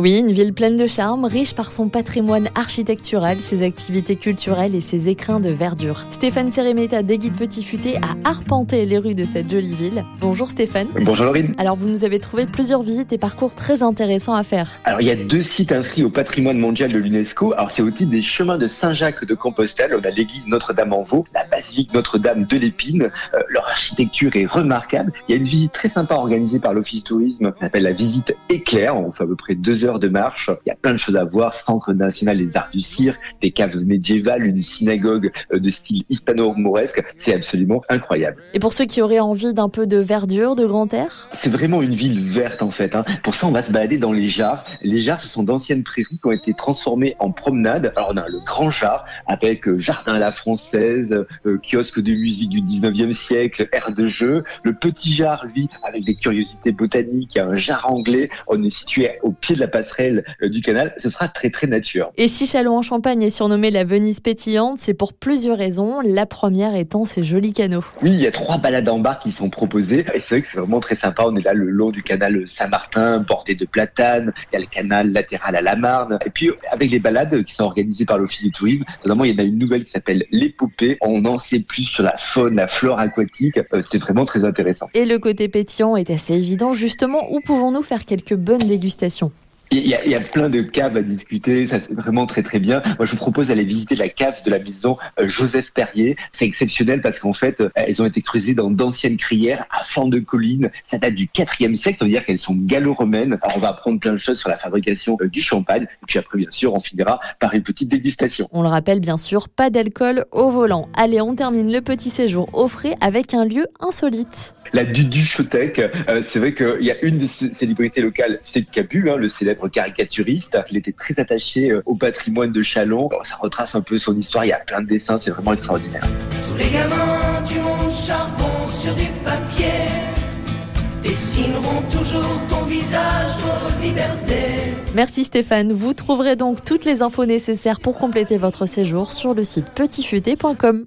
Oui, une ville pleine de charme, riche par son patrimoine architectural, ses activités culturelles et ses écrins de verdure. Stéphane Séréméta des Guides Petit Futé a arpenté les rues de cette jolie ville. Bonjour Stéphane. Bonjour Laurine. Alors vous nous avez trouvé plusieurs visites et parcours très intéressants à faire. Alors il y a deux sites inscrits au patrimoine mondial de l'UNESCO. Alors c'est au titre des chemins de Saint-Jacques de Compostelle. On a l'église Notre-Dame-en-Vaux, la basilique Notre-Dame de l'Épine. Euh, leur architecture est remarquable. Il y a une visite très sympa organisée par l'Office du tourisme qui s'appelle la visite éclair. On fait à peu près deux heures de marche. Il y a plein de choses à voir. Centre national des arts du cirque, des caves médiévales, une synagogue euh, de style hispano-mauresque. C'est absolument incroyable. Et pour ceux qui auraient envie d'un peu de verdure, de grand air? C'est vraiment une ville verte en fait. Hein. Pour ça, on va se balader dans les jarres. Les jarres, ce sont d'anciennes prairies qui ont été transformées en promenades. Alors on a le grand jar avec euh, jardin à la française, euh, kiosque de musique du 19e siècle, aire de jeu. Le petit jar, lui, avec des curiosités botaniques, un jar anglais. On est situé au pied de la passerelle euh, du canal, ce sera très très nature. Et si Châlons-en-Champagne est surnommé la Venise pétillante, c'est pour plusieurs raisons. La première étant ses jolis canaux. Oui, il y a trois balades en bar qui sont proposées. Et c'est vrai que c'est vraiment très sympa. On est là le long du canal Saint-Martin, bordé de platanes. Il y a le canal latéral à la Marne. Et puis, avec les balades qui sont organisées par l'Office du tourisme, notamment, il y en a une nouvelle qui s'appelle l'épopée. On en sait plus sur la faune, la flore aquatique. Euh, c'est vraiment très intéressant. Et le côté pétillant est assez évident. Justement, où pouvons-nous faire quelques bonnes dégustations? Il y, a, il y, a, plein de caves à discuter, ça c'est vraiment très très bien. Moi je vous propose d'aller visiter la cave de la maison euh, Joseph Perrier. C'est exceptionnel parce qu'en fait euh, elles ont été creusées dans d'anciennes crières à flanc de colline. Ça date du 4e siècle, ça veut dire qu'elles sont gallo-romaines. Alors on va apprendre plein de choses sur la fabrication euh, du champagne. Et puis après bien sûr on finira par une petite dégustation. On le rappelle bien sûr, pas d'alcool au volant. Allez on termine le petit séjour au frais avec un lieu insolite la Duduchotec. Euh, c'est vrai qu'il y a une des célébrités locales, c'est Cabu, hein, le célèbre caricaturiste. Il était très attaché euh, au patrimoine de Chalon. ça retrace un peu son histoire. Il y a plein de dessins, c'est vraiment extraordinaire. Tous les gamins du monde charbon sur du papier dessineront toujours ton visage aux libertés. Merci Stéphane. Vous trouverez donc toutes les infos nécessaires pour compléter votre séjour sur le site petitfuté.com.